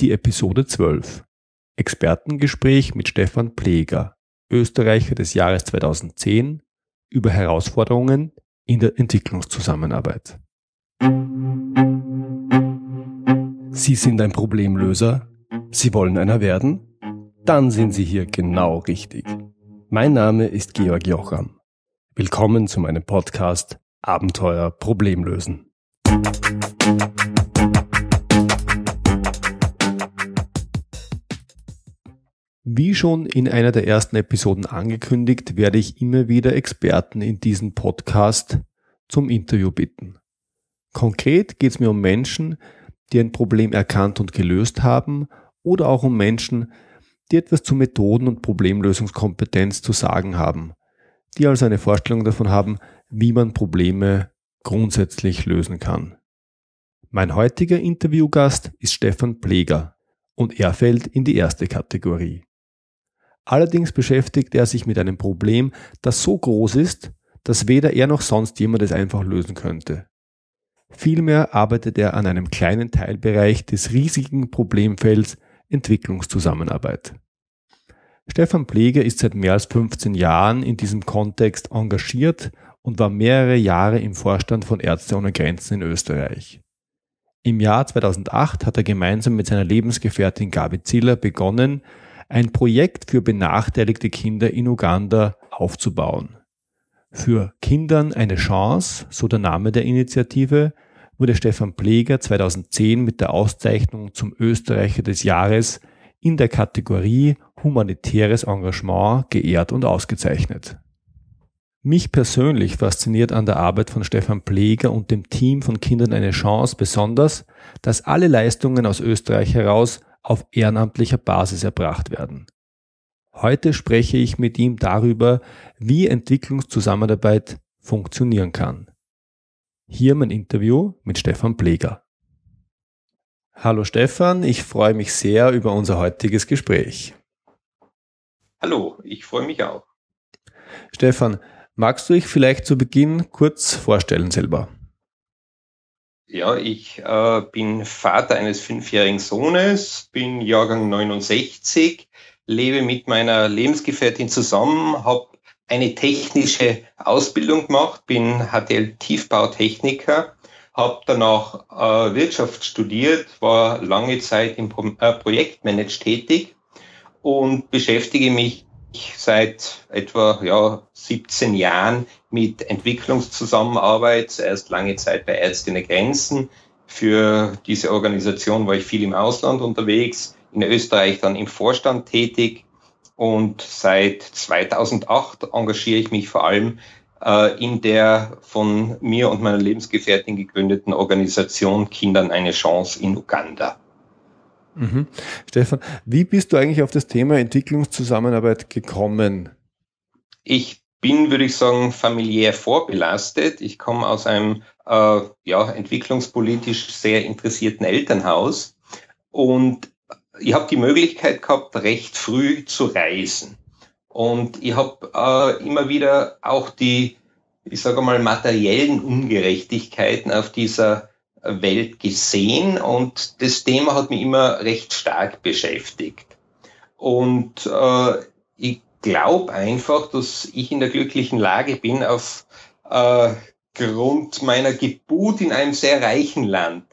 Die Episode 12. Expertengespräch mit Stefan Pleger, Österreicher des Jahres 2010, über Herausforderungen in der Entwicklungszusammenarbeit. Sie sind ein Problemlöser? Sie wollen einer werden? Dann sind Sie hier genau richtig. Mein Name ist Georg Jocham. Willkommen zu meinem Podcast Abenteuer Problemlösen. Wie schon in einer der ersten Episoden angekündigt, werde ich immer wieder Experten in diesem Podcast zum Interview bitten. Konkret geht es mir um Menschen, die ein Problem erkannt und gelöst haben oder auch um Menschen, die etwas zu Methoden und Problemlösungskompetenz zu sagen haben, die also eine Vorstellung davon haben, wie man Probleme grundsätzlich lösen kann. Mein heutiger Interviewgast ist Stefan Pleger und er fällt in die erste Kategorie. Allerdings beschäftigt er sich mit einem Problem, das so groß ist, dass weder er noch sonst jemand es einfach lösen könnte. Vielmehr arbeitet er an einem kleinen Teilbereich des riesigen Problemfelds Entwicklungszusammenarbeit. Stefan Pleger ist seit mehr als 15 Jahren in diesem Kontext engagiert und war mehrere Jahre im Vorstand von Ärzte ohne Grenzen in Österreich. Im Jahr 2008 hat er gemeinsam mit seiner Lebensgefährtin Gabi Ziller begonnen, ein Projekt für benachteiligte Kinder in Uganda aufzubauen. Für Kindern eine Chance, so der Name der Initiative, wurde Stefan Pleger 2010 mit der Auszeichnung zum Österreicher des Jahres in der Kategorie Humanitäres Engagement geehrt und ausgezeichnet. Mich persönlich fasziniert an der Arbeit von Stefan Pleger und dem Team von Kindern eine Chance besonders, dass alle Leistungen aus Österreich heraus auf ehrenamtlicher Basis erbracht werden. Heute spreche ich mit ihm darüber, wie Entwicklungszusammenarbeit funktionieren kann. Hier mein Interview mit Stefan Pleger. Hallo Stefan, ich freue mich sehr über unser heutiges Gespräch. Hallo, ich freue mich auch. Stefan, magst du dich vielleicht zu Beginn kurz vorstellen selber? Ja, ich äh, bin Vater eines fünfjährigen Sohnes, bin Jahrgang 69, lebe mit meiner Lebensgefährtin zusammen, habe eine technische Ausbildung gemacht, bin HTL-Tiefbautechniker, habe danach äh, Wirtschaft studiert, war lange Zeit im Pro äh, Projektmanage tätig und beschäftige mich seit etwa ja, 17 Jahren mit Entwicklungszusammenarbeit, zuerst lange Zeit bei Ärzte Grenzen. Für diese Organisation war ich viel im Ausland unterwegs, in Österreich dann im Vorstand tätig und seit 2008 engagiere ich mich vor allem äh, in der von mir und meiner Lebensgefährtin gegründeten Organisation Kindern eine Chance in Uganda. Mhm. Stefan, wie bist du eigentlich auf das Thema Entwicklungszusammenarbeit gekommen? Ich bin, würde ich sagen, familiär vorbelastet. Ich komme aus einem äh, ja, entwicklungspolitisch sehr interessierten Elternhaus und ich habe die Möglichkeit gehabt, recht früh zu reisen. Und ich habe äh, immer wieder auch die, ich sage mal, materiellen Ungerechtigkeiten auf dieser Welt gesehen und das Thema hat mich immer recht stark beschäftigt. Und äh, ich glaube einfach, dass ich in der glücklichen Lage bin, auf äh, meiner Geburt in einem sehr reichen Land,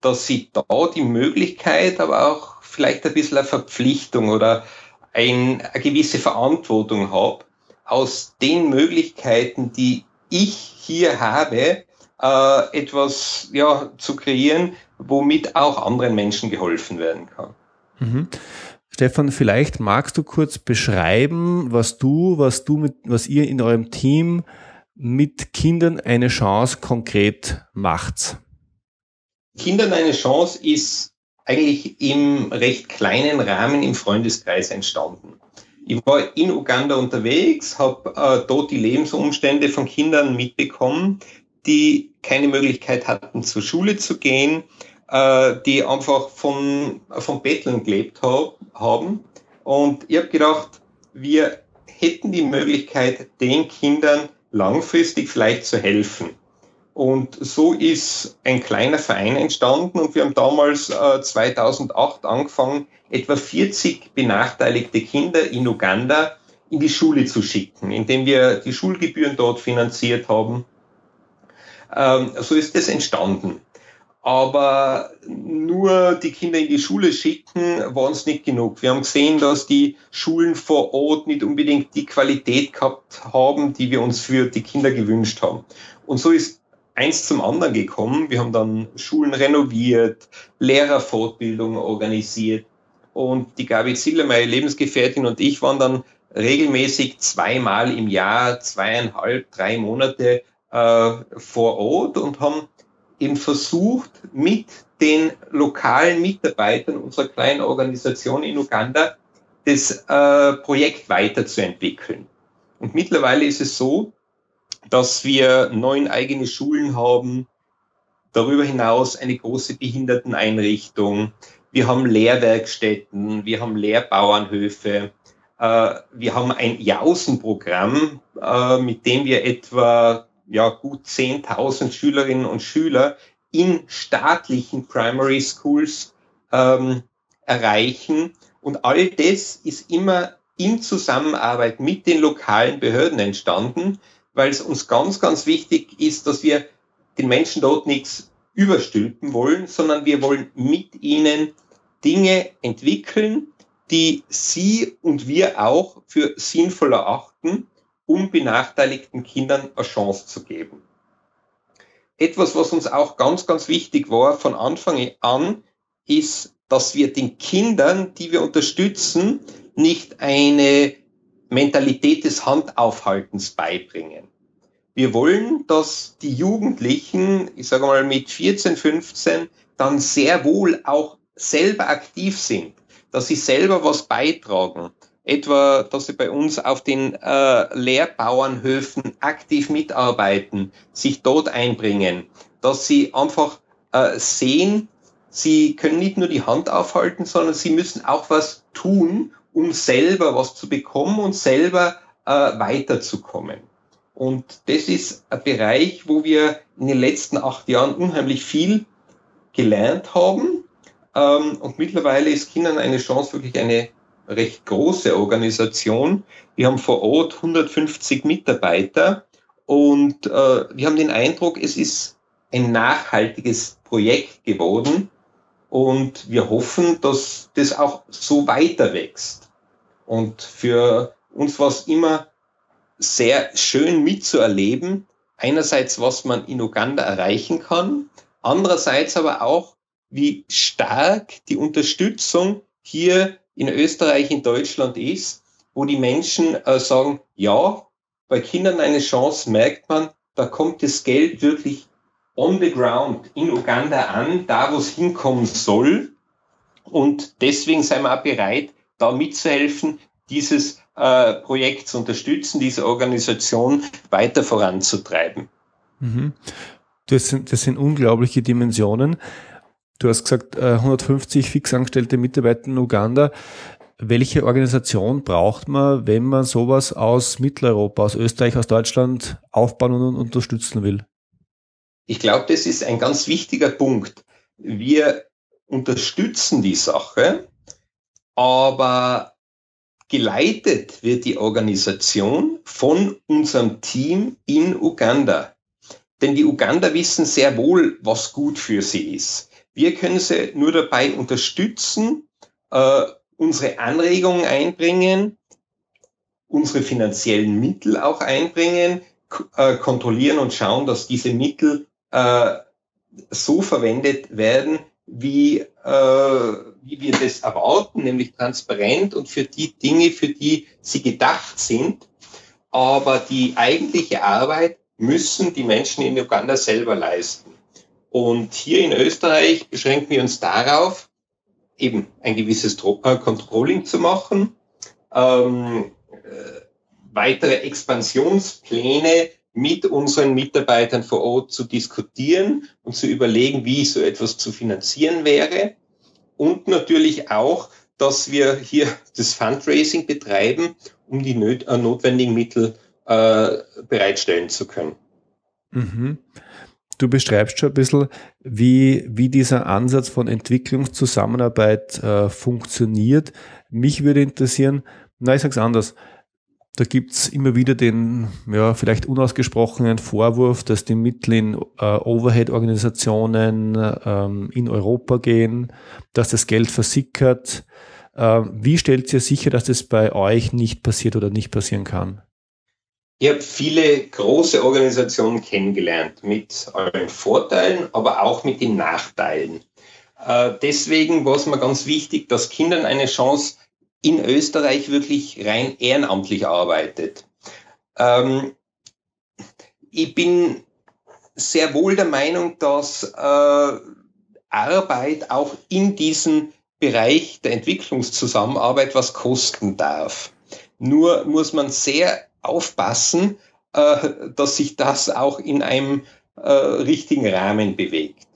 dass ich da die Möglichkeit, aber auch vielleicht ein bisschen eine Verpflichtung oder ein, eine gewisse Verantwortung habe, aus den Möglichkeiten, die ich hier habe, äh, etwas ja, zu kreieren, womit auch anderen Menschen geholfen werden kann. Mhm. Stefan, vielleicht magst du kurz beschreiben, was du, was du mit, was ihr in eurem Team mit Kindern eine Chance konkret macht. Kindern eine Chance ist eigentlich im recht kleinen Rahmen im Freundeskreis entstanden. Ich war in Uganda unterwegs, habe äh, dort die Lebensumstände von Kindern mitbekommen, die keine Möglichkeit hatten, zur Schule zu gehen, äh, die einfach von, von Betteln gelebt hab, haben. Und ich habe gedacht, wir hätten die Möglichkeit, den Kindern langfristig vielleicht zu helfen. Und so ist ein kleiner Verein entstanden und wir haben damals äh, 2008 angefangen, etwa 40 benachteiligte Kinder in Uganda in die Schule zu schicken, indem wir die Schulgebühren dort finanziert haben. Ähm, so ist es entstanden. Aber nur die Kinder in die Schule schicken, war uns nicht genug. Wir haben gesehen, dass die Schulen vor Ort nicht unbedingt die Qualität gehabt haben, die wir uns für die Kinder gewünscht haben. Und so ist eins zum anderen gekommen. Wir haben dann Schulen renoviert, Lehrerfortbildungen organisiert. Und die Gabi Ziller, meine Lebensgefährtin und ich waren dann regelmäßig zweimal im Jahr, zweieinhalb, drei Monate vor Ort und haben eben versucht, mit den lokalen Mitarbeitern unserer kleinen Organisation in Uganda das äh, Projekt weiterzuentwickeln. Und mittlerweile ist es so, dass wir neun eigene Schulen haben, darüber hinaus eine große Behinderteneinrichtung, wir haben Lehrwerkstätten, wir haben Lehrbauernhöfe, äh, wir haben ein Jausenprogramm, äh, mit dem wir etwa ja, gut 10.000 Schülerinnen und Schüler in staatlichen Primary Schools ähm, erreichen. Und all das ist immer in Zusammenarbeit mit den lokalen Behörden entstanden, weil es uns ganz, ganz wichtig ist, dass wir den Menschen dort nichts überstülpen wollen, sondern wir wollen mit ihnen Dinge entwickeln, die sie und wir auch für sinnvoll erachten um benachteiligten Kindern eine Chance zu geben. Etwas, was uns auch ganz, ganz wichtig war von Anfang an, ist, dass wir den Kindern, die wir unterstützen, nicht eine Mentalität des Handaufhaltens beibringen. Wir wollen, dass die Jugendlichen, ich sage mal mit 14, 15, dann sehr wohl auch selber aktiv sind, dass sie selber was beitragen, etwa, dass sie bei uns auf den äh, Lehrbauernhöfen aktiv mitarbeiten, sich dort einbringen, dass sie einfach äh, sehen, sie können nicht nur die Hand aufhalten, sondern sie müssen auch was tun, um selber was zu bekommen und selber äh, weiterzukommen. Und das ist ein Bereich, wo wir in den letzten acht Jahren unheimlich viel gelernt haben. Ähm, und mittlerweile ist Kindern eine Chance, wirklich eine recht große Organisation. Wir haben vor Ort 150 Mitarbeiter und äh, wir haben den Eindruck, es ist ein nachhaltiges Projekt geworden und wir hoffen, dass das auch so weiter wächst. Und für uns war es immer sehr schön mitzuerleben, einerseits, was man in Uganda erreichen kann, andererseits aber auch, wie stark die Unterstützung hier in Österreich, in Deutschland ist, wo die Menschen äh, sagen, ja, bei Kindern eine Chance merkt man, da kommt das Geld wirklich on the ground in Uganda an, da wo es hinkommen soll. Und deswegen sind wir auch bereit, da mitzuhelfen, dieses äh, Projekt zu unterstützen, diese Organisation weiter voranzutreiben. Mhm. Das, sind, das sind unglaubliche Dimensionen. Du hast gesagt, 150 äh, fixangestellte Mitarbeiter in Uganda. Welche Organisation braucht man, wenn man sowas aus Mitteleuropa, aus Österreich, aus Deutschland aufbauen und unterstützen will? Ich glaube, das ist ein ganz wichtiger Punkt. Wir unterstützen die Sache, aber geleitet wird die Organisation von unserem Team in Uganda. Denn die Uganda wissen sehr wohl, was gut für sie ist. Wir können sie nur dabei unterstützen, äh, unsere Anregungen einbringen, unsere finanziellen Mittel auch einbringen, äh, kontrollieren und schauen, dass diese Mittel äh, so verwendet werden, wie, äh, wie wir das erwarten, nämlich transparent und für die Dinge, für die sie gedacht sind. Aber die eigentliche Arbeit müssen die Menschen in Uganda selber leisten. Und hier in Österreich beschränken wir uns darauf, eben ein gewisses äh, Controlling zu machen, ähm, äh, weitere Expansionspläne mit unseren Mitarbeitern vor Ort zu diskutieren und zu überlegen, wie so etwas zu finanzieren wäre. Und natürlich auch, dass wir hier das Fundraising betreiben, um die äh, notwendigen Mittel äh, bereitstellen zu können. Mhm. Du beschreibst schon ein bisschen, wie, wie dieser Ansatz von Entwicklungszusammenarbeit äh, funktioniert. Mich würde interessieren, na, ich sag's anders. Da gibt's immer wieder den, ja, vielleicht unausgesprochenen Vorwurf, dass die Mittel in äh, Overhead-Organisationen ähm, in Europa gehen, dass das Geld versickert. Äh, wie stellt ihr sicher, dass das bei euch nicht passiert oder nicht passieren kann? Ich habe viele große Organisationen kennengelernt mit allen Vorteilen, aber auch mit den Nachteilen. Äh, deswegen war es mir ganz wichtig, dass Kindern eine Chance in Österreich wirklich rein ehrenamtlich arbeitet. Ähm, ich bin sehr wohl der Meinung, dass äh, Arbeit auch in diesem Bereich der Entwicklungszusammenarbeit was kosten darf. Nur muss man sehr aufpassen, äh, dass sich das auch in einem äh, richtigen Rahmen bewegt.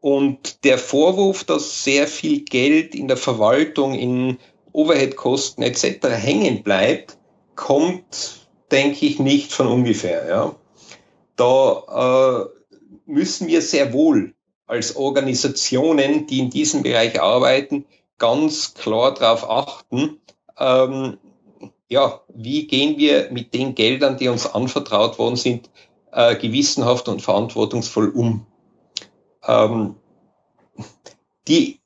Und der Vorwurf, dass sehr viel Geld in der Verwaltung, in Overheadkosten etc. hängen bleibt, kommt, denke ich, nicht von ungefähr. Ja. Da äh, müssen wir sehr wohl als Organisationen, die in diesem Bereich arbeiten, ganz klar darauf achten, ähm, ja, wie gehen wir mit den Geldern, die uns anvertraut worden sind, äh, gewissenhaft und verantwortungsvoll um. Ähm, die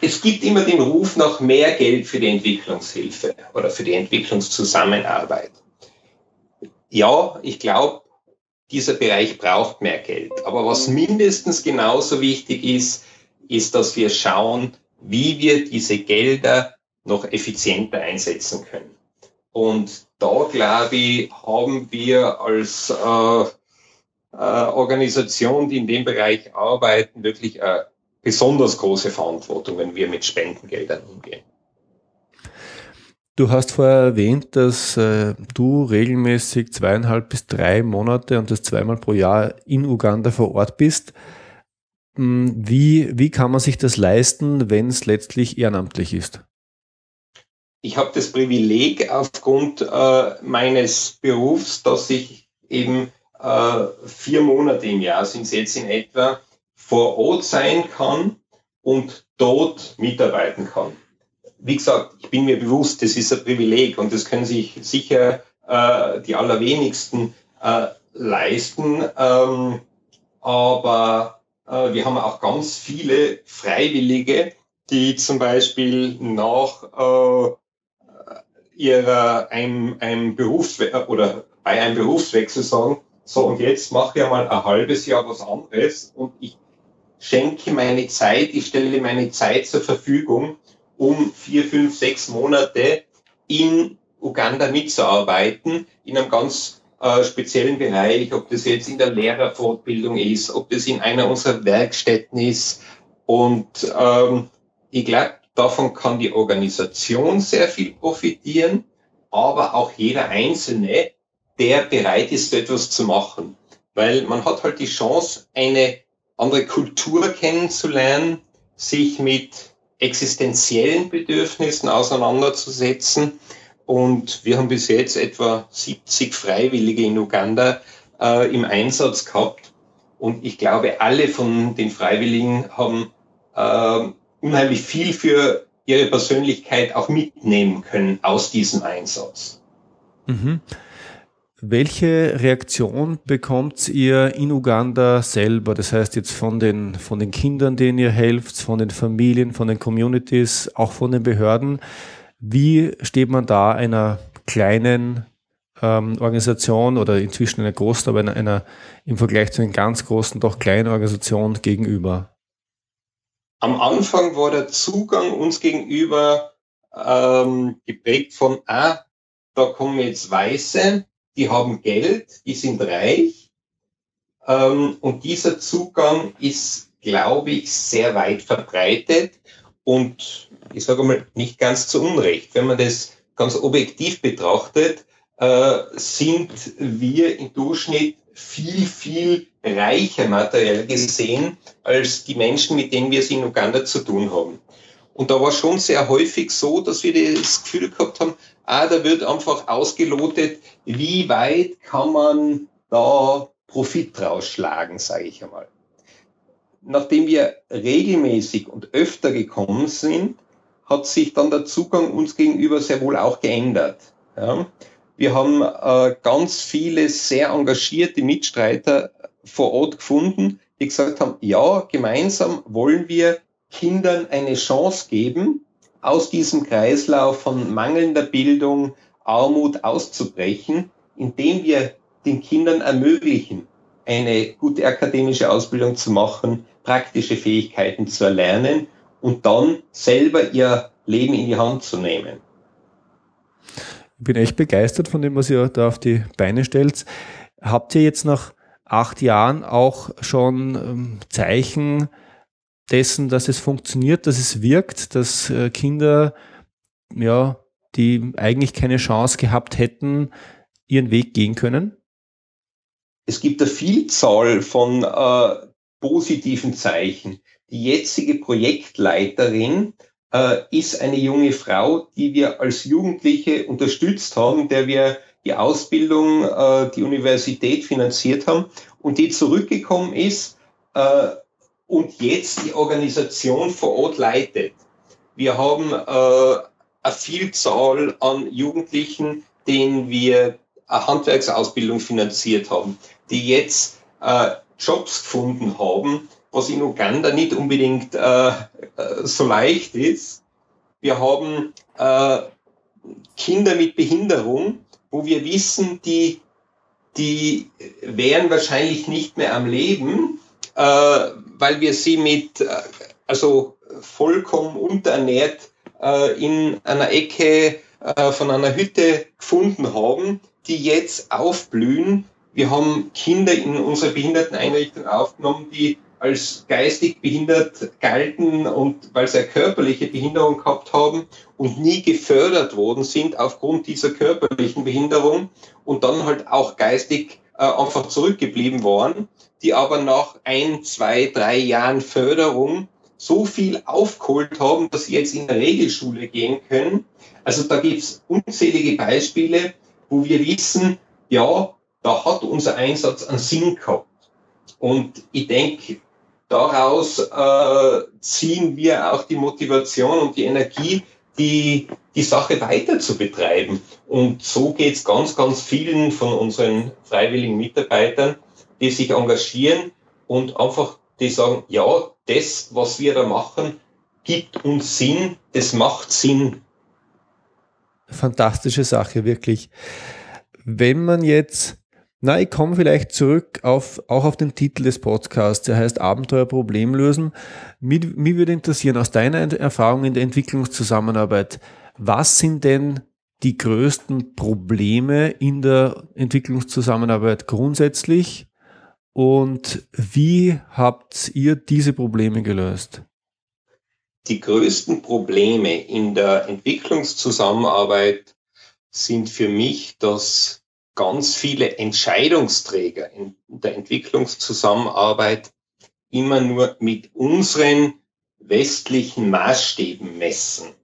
es gibt immer den Ruf nach mehr Geld für die Entwicklungshilfe oder für die Entwicklungszusammenarbeit. Ja, ich glaube, dieser Bereich braucht mehr Geld. Aber was mindestens genauso wichtig ist, ist, dass wir schauen, wie wir diese Gelder noch effizienter einsetzen können. Und da, glaube ich, haben wir als äh, äh, Organisation, die in dem Bereich arbeiten, wirklich eine besonders große Verantwortung, wenn wir mit Spendengeldern umgehen. Du hast vorher erwähnt, dass äh, du regelmäßig zweieinhalb bis drei Monate und das zweimal pro Jahr in Uganda vor Ort bist. Hm, wie, wie kann man sich das leisten, wenn es letztlich ehrenamtlich ist? Ich habe das Privileg aufgrund äh, meines Berufs, dass ich eben äh, vier Monate im Jahr sind es jetzt in etwa vor Ort sein kann und dort mitarbeiten kann. Wie gesagt, ich bin mir bewusst, das ist ein Privileg und das können sich sicher äh, die allerwenigsten äh, leisten. Ähm, aber äh, wir haben auch ganz viele Freiwillige, die zum Beispiel nach äh, ihrer einem, einem Berufswechsel oder bei einem Berufswechsel sagen, so und jetzt mache ich mal ein halbes Jahr was anderes und ich schenke meine Zeit, ich stelle meine Zeit zur Verfügung, um vier, fünf, sechs Monate in Uganda mitzuarbeiten, in einem ganz äh, speziellen Bereich, ob das jetzt in der Lehrerfortbildung ist, ob das in einer unserer Werkstätten ist. Und ähm, ich glaube, davon kann die Organisation sehr viel profitieren, aber auch jeder Einzelne, der bereit ist, etwas zu machen. Weil man hat halt die Chance, eine andere Kultur kennenzulernen, sich mit existenziellen Bedürfnissen auseinanderzusetzen. Und wir haben bis jetzt etwa 70 Freiwillige in Uganda äh, im Einsatz gehabt. Und ich glaube, alle von den Freiwilligen haben äh, unheimlich viel für ihre Persönlichkeit auch mitnehmen können aus diesem Einsatz. Mhm. Welche Reaktion bekommt ihr in Uganda selber? Das heißt jetzt von den, von den Kindern, denen ihr helft, von den Familien, von den Communities, auch von den Behörden. Wie steht man da einer kleinen ähm, Organisation oder inzwischen einer großen, aber einer, einer im Vergleich zu einer ganz großen, doch kleinen Organisation gegenüber? Am Anfang war der Zugang uns gegenüber ähm, geprägt von, ah, da kommen jetzt Weiße, die haben Geld, die sind reich. Ähm, und dieser Zugang ist, glaube ich, sehr weit verbreitet und ich sage mal nicht ganz zu Unrecht. Wenn man das ganz objektiv betrachtet, äh, sind wir im Durchschnitt viel, viel reicher materiell gesehen als die Menschen, mit denen wir es in Uganda zu tun haben. Und da war schon sehr häufig so, dass wir das Gefühl gehabt haben, ah, da wird einfach ausgelotet, wie weit kann man da Profit rausschlagen, sage ich einmal. Nachdem wir regelmäßig und öfter gekommen sind, hat sich dann der Zugang uns gegenüber sehr wohl auch geändert. Ja. Wir haben äh, ganz viele sehr engagierte Mitstreiter vor Ort gefunden, die gesagt haben, ja, gemeinsam wollen wir Kindern eine Chance geben, aus diesem Kreislauf von mangelnder Bildung, Armut auszubrechen, indem wir den Kindern ermöglichen, eine gute akademische Ausbildung zu machen, praktische Fähigkeiten zu erlernen und dann selber ihr Leben in die Hand zu nehmen. Bin echt begeistert von dem, was ihr da auf die Beine stellt. Habt ihr jetzt nach acht Jahren auch schon ähm, Zeichen dessen, dass es funktioniert, dass es wirkt, dass äh, Kinder, ja, die eigentlich keine Chance gehabt hätten, ihren Weg gehen können? Es gibt eine Vielzahl von äh, positiven Zeichen. Die jetzige Projektleiterin äh, ist eine junge Frau, die wir als Jugendliche unterstützt haben, der wir die Ausbildung, äh, die Universität finanziert haben und die zurückgekommen ist äh, und jetzt die Organisation vor Ort leitet. Wir haben äh, eine Vielzahl an Jugendlichen, denen wir eine Handwerksausbildung finanziert haben, die jetzt äh, Jobs gefunden haben, was in Uganda nicht unbedingt äh, äh so leicht ist. Wir haben äh, Kinder mit Behinderung, wo wir wissen, die, die wären wahrscheinlich nicht mehr am Leben, äh, weil wir sie mit, äh, also vollkommen unterernährt äh, in einer Ecke von einer Hütte gefunden haben, die jetzt aufblühen. Wir haben Kinder in unserer Behinderteneinrichtung aufgenommen, die als geistig behindert galten und weil sie eine körperliche Behinderung gehabt haben und nie gefördert worden sind aufgrund dieser körperlichen Behinderung und dann halt auch geistig äh, einfach zurückgeblieben waren, die aber nach ein, zwei, drei Jahren Förderung so viel aufgeholt haben, dass sie jetzt in der Regelschule gehen können. Also da gibt's unzählige Beispiele, wo wir wissen, ja, da hat unser Einsatz einen Sinn gehabt. Und ich denke, daraus äh, ziehen wir auch die Motivation und die Energie, die, die Sache weiter zu betreiben. Und so geht's ganz, ganz vielen von unseren freiwilligen Mitarbeitern, die sich engagieren und einfach die sagen, ja, das, was wir da machen, gibt uns Sinn, das macht Sinn. Fantastische Sache, wirklich. Wenn man jetzt na, ich komme vielleicht zurück auf, auch auf den Titel des Podcasts, der heißt Abenteuer Problem lösen. Mich, mich würde interessieren, aus deiner Erfahrung in der Entwicklungszusammenarbeit, was sind denn die größten Probleme in der Entwicklungszusammenarbeit grundsätzlich und wie habt ihr diese Probleme gelöst? Die größten Probleme in der Entwicklungszusammenarbeit sind für mich, dass ganz viele Entscheidungsträger in der Entwicklungszusammenarbeit immer nur mit unseren westlichen Maßstäben messen.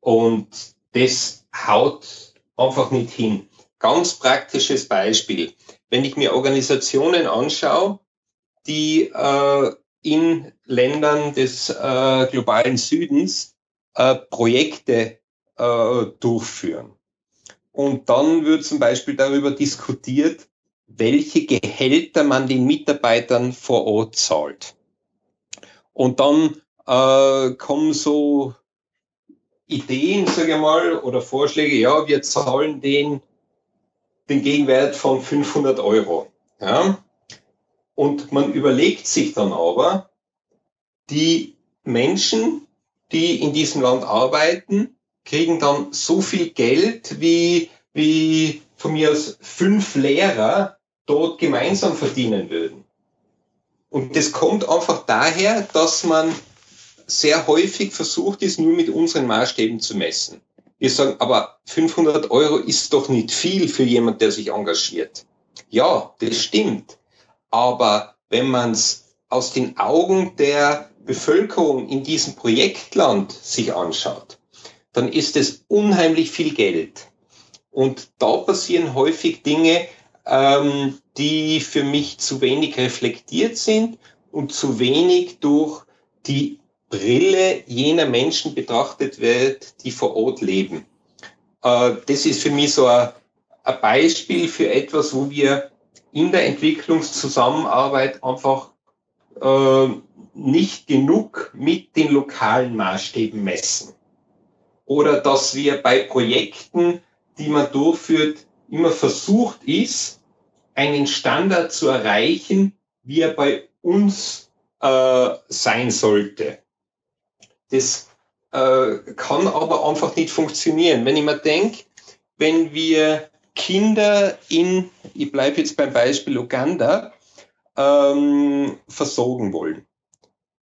Und das haut einfach nicht hin. Ganz praktisches Beispiel. Wenn ich mir Organisationen anschaue, die äh, in Ländern des äh, globalen Südens äh, Projekte äh, durchführen und dann wird zum Beispiel darüber diskutiert, welche Gehälter man den Mitarbeitern vor Ort zahlt. Und dann äh, kommen so Ideen, sage ich mal, oder Vorschläge, ja, wir zahlen den, den Gegenwert von 500 Euro. Ja? Und man überlegt sich dann aber, die Menschen, die in diesem Land arbeiten, kriegen dann so viel Geld, wie, wie von mir aus fünf Lehrer dort gemeinsam verdienen würden. Und das kommt einfach daher, dass man sehr häufig versucht ist, nur mit unseren Maßstäben zu messen. Wir sagen, aber 500 Euro ist doch nicht viel für jemand, der sich engagiert. Ja, das stimmt. Aber wenn man es aus den Augen der Bevölkerung in diesem Projektland sich anschaut, dann ist es unheimlich viel Geld. Und da passieren häufig Dinge, ähm, die für mich zu wenig reflektiert sind und zu wenig durch die Brille jener Menschen betrachtet wird, die vor Ort leben. Äh, das ist für mich so ein, ein Beispiel für etwas, wo wir in der Entwicklungszusammenarbeit einfach äh, nicht genug mit den lokalen Maßstäben messen. Oder dass wir bei Projekten, die man durchführt, immer versucht ist, einen Standard zu erreichen, wie er bei uns äh, sein sollte. Das äh, kann aber einfach nicht funktionieren. Wenn ich mir denke, wenn wir Kinder in, ich bleibe jetzt beim Beispiel Uganda, ähm, versorgen wollen.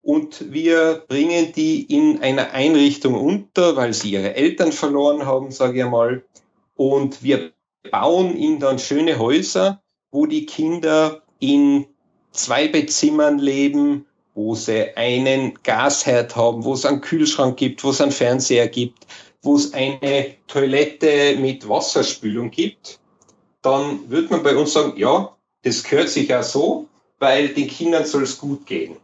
Und wir bringen die in einer Einrichtung unter, weil sie ihre Eltern verloren haben, sage ich einmal. Und wir bauen ihnen dann schöne Häuser, wo die Kinder in zwei Bettzimmern leben, wo sie einen Gasherd haben, wo es einen Kühlschrank gibt, wo es einen Fernseher gibt, wo es eine Toilette mit Wasserspülung gibt, dann wird man bei uns sagen, ja, das gehört sich ja so, weil den Kindern soll es gut gehen.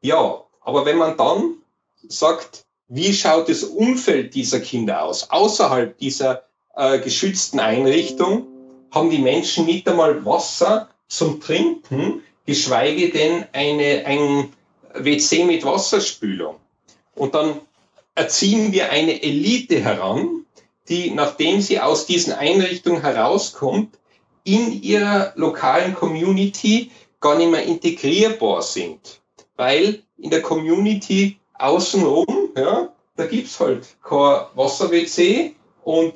Ja, aber wenn man dann sagt, wie schaut das Umfeld dieser Kinder aus, außerhalb dieser äh, geschützten Einrichtung, haben die Menschen nicht einmal Wasser zum Trinken, geschweige denn eine, ein WC mit Wasserspülung. Und dann erziehen wir eine Elite heran, die, nachdem sie aus diesen Einrichtungen herauskommt, in ihrer lokalen Community gar nicht mehr integrierbar sind. Weil in der Community außenrum, ja, da gibt's halt kein Wasser-WC und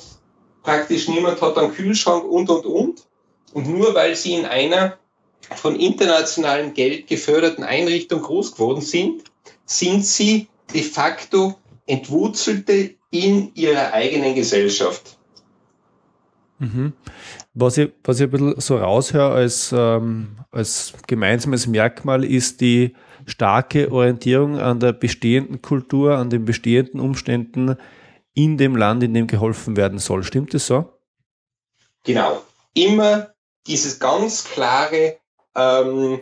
praktisch niemand hat einen Kühlschrank und, und, und. Und nur weil sie in einer von internationalem Geld geförderten Einrichtung groß geworden sind, sind sie de facto Entwurzelte in ihrer eigenen Gesellschaft. Mhm. Was, ich, was ich ein bisschen so raushöre als, ähm, als gemeinsames Merkmal ist die starke Orientierung an der bestehenden Kultur, an den bestehenden Umständen in dem Land, in dem geholfen werden soll. Stimmt das so? Genau. Immer dieses ganz klare ähm,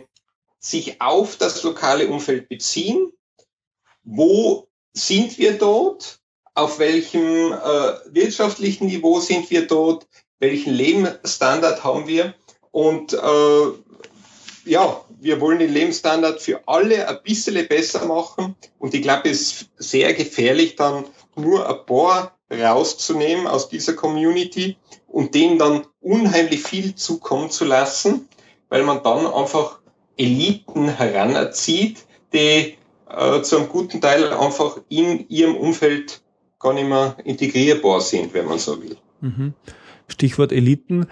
sich auf das lokale Umfeld beziehen. Wo sind wir dort? Auf welchem äh, wirtschaftlichen Niveau sind wir dort? Welchen Lebensstandard haben wir? Und äh, ja, wir wollen den Lebensstandard für alle ein bisschen besser machen. Und ich glaube, es ist sehr gefährlich, dann nur ein paar rauszunehmen aus dieser Community und denen dann unheimlich viel zukommen zu lassen, weil man dann einfach Eliten heranerzieht, die äh, zu einem guten Teil einfach in ihrem Umfeld gar nicht mehr integrierbar sind, wenn man so will. Mhm. Stichwort Eliten.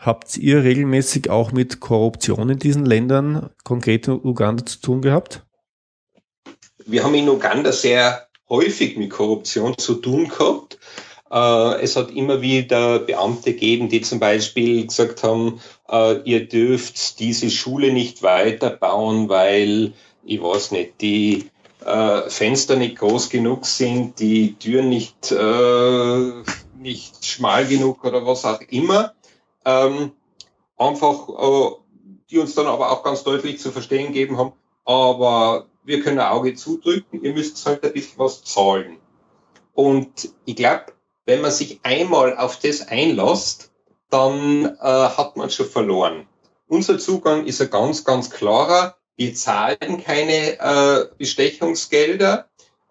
Habt ihr regelmäßig auch mit Korruption in diesen Ländern, konkret in Uganda, zu tun gehabt? Wir haben in Uganda sehr häufig mit Korruption zu tun gehabt. Äh, es hat immer wieder Beamte gegeben, die zum Beispiel gesagt haben, äh, ihr dürft diese Schule nicht weiterbauen, weil, ich weiß nicht, die äh, Fenster nicht groß genug sind, die Türen nicht, nicht schmal genug oder was auch immer ähm, einfach, äh, die uns dann aber auch ganz deutlich zu verstehen gegeben haben, aber wir können ein Auge zudrücken, ihr müsst halt ein bisschen was zahlen. Und ich glaube, wenn man sich einmal auf das einlässt, dann äh, hat man schon verloren. Unser Zugang ist ein ganz, ganz klarer. Wir zahlen keine äh, Bestechungsgelder.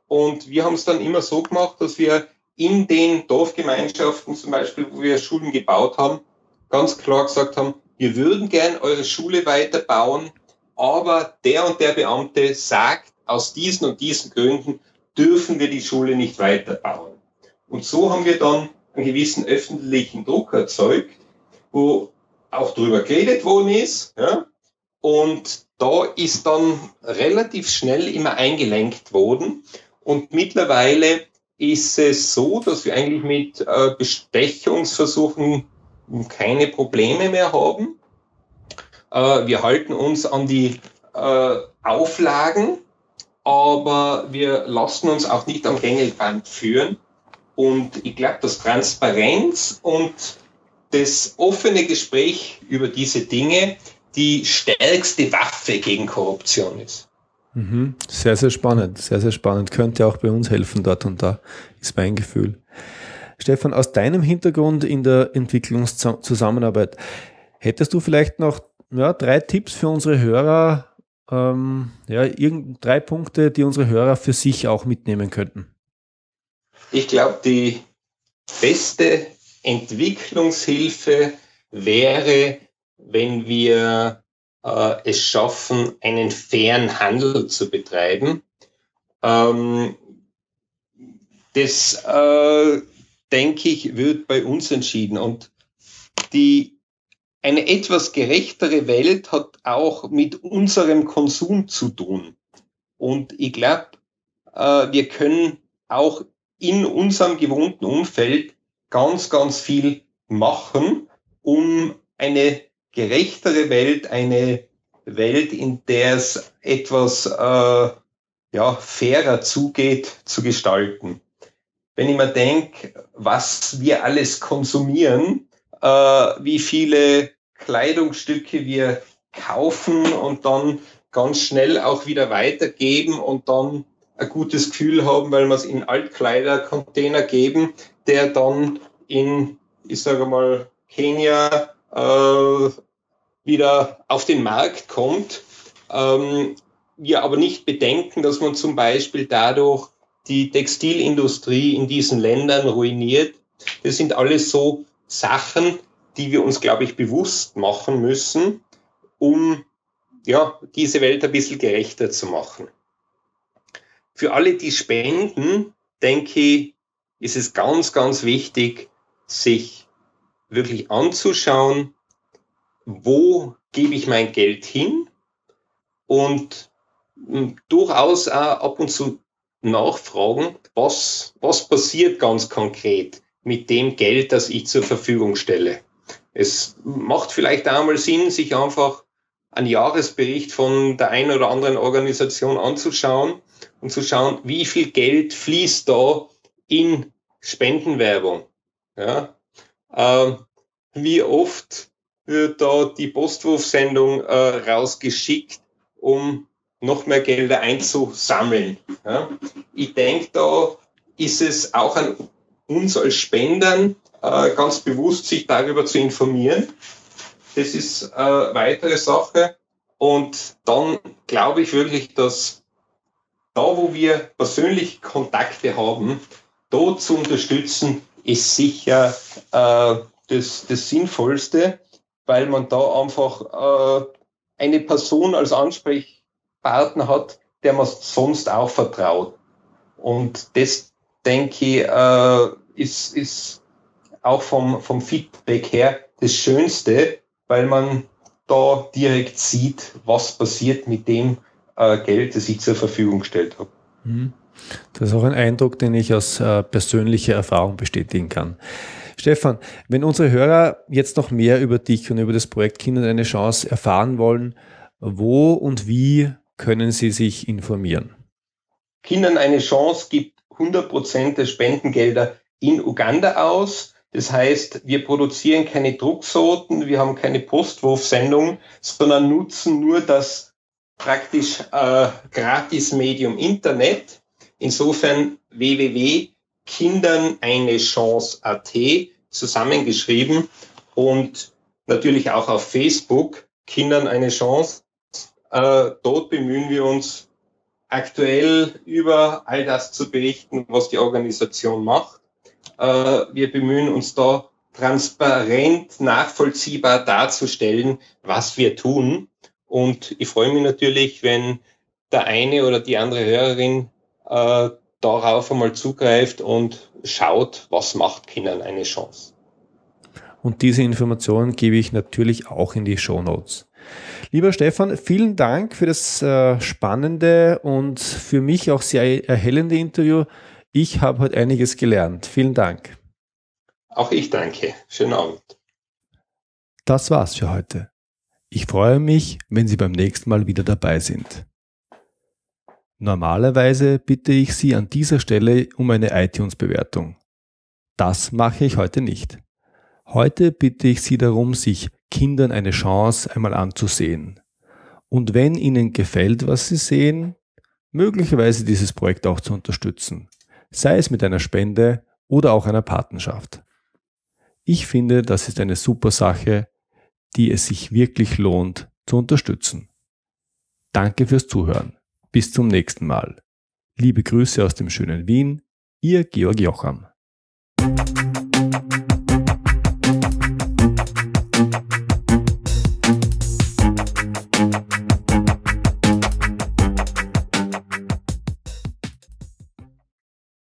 Und wir haben es dann immer so gemacht, dass wir in den Dorfgemeinschaften zum Beispiel, wo wir Schulen gebaut haben, ganz klar gesagt haben, wir würden gern eure Schule weiterbauen, aber der und der Beamte sagt, aus diesen und diesen Gründen dürfen wir die Schule nicht weiterbauen. Und so haben wir dann einen gewissen öffentlichen Druck erzeugt, wo auch darüber geredet worden ist. Ja? Und da ist dann relativ schnell immer eingelenkt worden. Und mittlerweile ist es so, dass wir eigentlich mit äh, Bestechungsversuchen keine Probleme mehr haben. Äh, wir halten uns an die äh, Auflagen, aber wir lassen uns auch nicht am Gängelband führen. Und ich glaube, dass Transparenz und das offene Gespräch über diese Dinge die stärkste Waffe gegen Korruption ist. Mhm. Sehr, sehr spannend, sehr, sehr spannend. Könnte auch bei uns helfen dort und da, ist mein Gefühl. Stefan, aus deinem Hintergrund in der Entwicklungszusammenarbeit, hättest du vielleicht noch ja, drei Tipps für unsere Hörer, ähm, ja, irgend, drei Punkte, die unsere Hörer für sich auch mitnehmen könnten? Ich glaube, die beste Entwicklungshilfe wäre, wenn wir äh, es schaffen, einen fairen Handel zu betreiben. Ähm, das, äh, denke ich, wird bei uns entschieden. Und die, eine etwas gerechtere Welt hat auch mit unserem Konsum zu tun. Und ich glaube, äh, wir können auch in unserem gewohnten Umfeld ganz, ganz viel machen, um eine gerechtere Welt, eine Welt, in der es etwas äh, ja, fairer zugeht, zu gestalten. Wenn ich mir denke, was wir alles konsumieren, äh, wie viele Kleidungsstücke wir kaufen und dann ganz schnell auch wieder weitergeben und dann ein gutes Gefühl haben, weil wir es in Altkleidercontainer geben, der dann in, ich sage mal, Kenia äh, wieder auf den Markt kommt. Ähm, wir aber nicht bedenken, dass man zum Beispiel dadurch die Textilindustrie in diesen Ländern ruiniert. Das sind alles so Sachen, die wir uns, glaube ich, bewusst machen müssen, um ja, diese Welt ein bisschen gerechter zu machen. Für alle, die spenden, denke ich, ist es ganz, ganz wichtig, sich wirklich anzuschauen, wo gebe ich mein Geld hin und hm, durchaus auch ab und zu nachfragen, was, was passiert ganz konkret mit dem Geld, das ich zur Verfügung stelle. Es macht vielleicht einmal Sinn, sich einfach einen Jahresbericht von der einen oder anderen Organisation anzuschauen und zu schauen, wie viel Geld fließt da in Spendenwerbung. Ja? Ähm, wie oft wird da die Postwurfsendung äh, rausgeschickt, um noch mehr Gelder einzusammeln. Ja? Ich denke, da ist es auch an uns als Spendern äh, ganz bewusst, sich darüber zu informieren. Das ist eine äh, weitere Sache. Und dann glaube ich wirklich, dass da, wo wir persönlich Kontakte haben, da zu unterstützen, ist sicher äh, das, das Sinnvollste, weil man da einfach äh, eine Person als Ansprechpartner hat, der man sonst auch vertraut. Und das, denke ich, äh, ist, ist auch vom, vom Feedback her das Schönste, weil man da direkt sieht, was passiert mit dem äh, Geld, das ich zur Verfügung gestellt habe. Mhm. Das ist auch ein Eindruck, den ich aus äh, persönlicher Erfahrung bestätigen kann. Stefan, wenn unsere Hörer jetzt noch mehr über dich und über das Projekt Kindern eine Chance erfahren wollen, wo und wie können sie sich informieren? Kindern eine Chance gibt 100 Prozent der Spendengelder in Uganda aus. Das heißt, wir produzieren keine Drucksoten, wir haben keine Postwurfsendung, sondern nutzen nur das praktisch äh, Gratis-Medium Internet Insofern www.kindern eine Chance.at zusammengeschrieben und natürlich auch auf Facebook Kindern eine Chance. Äh, dort bemühen wir uns aktuell über all das zu berichten, was die Organisation macht. Äh, wir bemühen uns da transparent, nachvollziehbar darzustellen, was wir tun. Und ich freue mich natürlich, wenn der eine oder die andere Hörerin äh, darauf einmal zugreift und schaut, was macht Kindern eine Chance. Und diese Informationen gebe ich natürlich auch in die Show Notes. Lieber Stefan, vielen Dank für das äh, spannende und für mich auch sehr erhellende Interview. Ich habe heute einiges gelernt. Vielen Dank. Auch ich danke. Schönen Abend. Das war's für heute. Ich freue mich, wenn Sie beim nächsten Mal wieder dabei sind. Normalerweise bitte ich Sie an dieser Stelle um eine iTunes-Bewertung. Das mache ich heute nicht. Heute bitte ich Sie darum, sich Kindern eine Chance einmal anzusehen. Und wenn Ihnen gefällt, was Sie sehen, möglicherweise dieses Projekt auch zu unterstützen, sei es mit einer Spende oder auch einer Patenschaft. Ich finde, das ist eine super Sache, die es sich wirklich lohnt zu unterstützen. Danke fürs Zuhören. Bis zum nächsten Mal. Liebe Grüße aus dem schönen Wien, Ihr Georg Jocham.